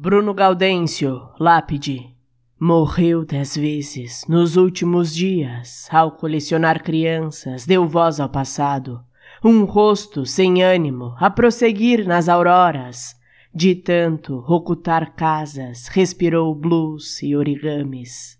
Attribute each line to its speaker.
Speaker 1: Bruno Gaudêncio, lápide. Morreu dez vezes nos últimos dias, ao colecionar crianças, deu voz ao passado. Um rosto sem ânimo a prosseguir nas auroras. De tanto ocultar casas, respirou blues e origamis.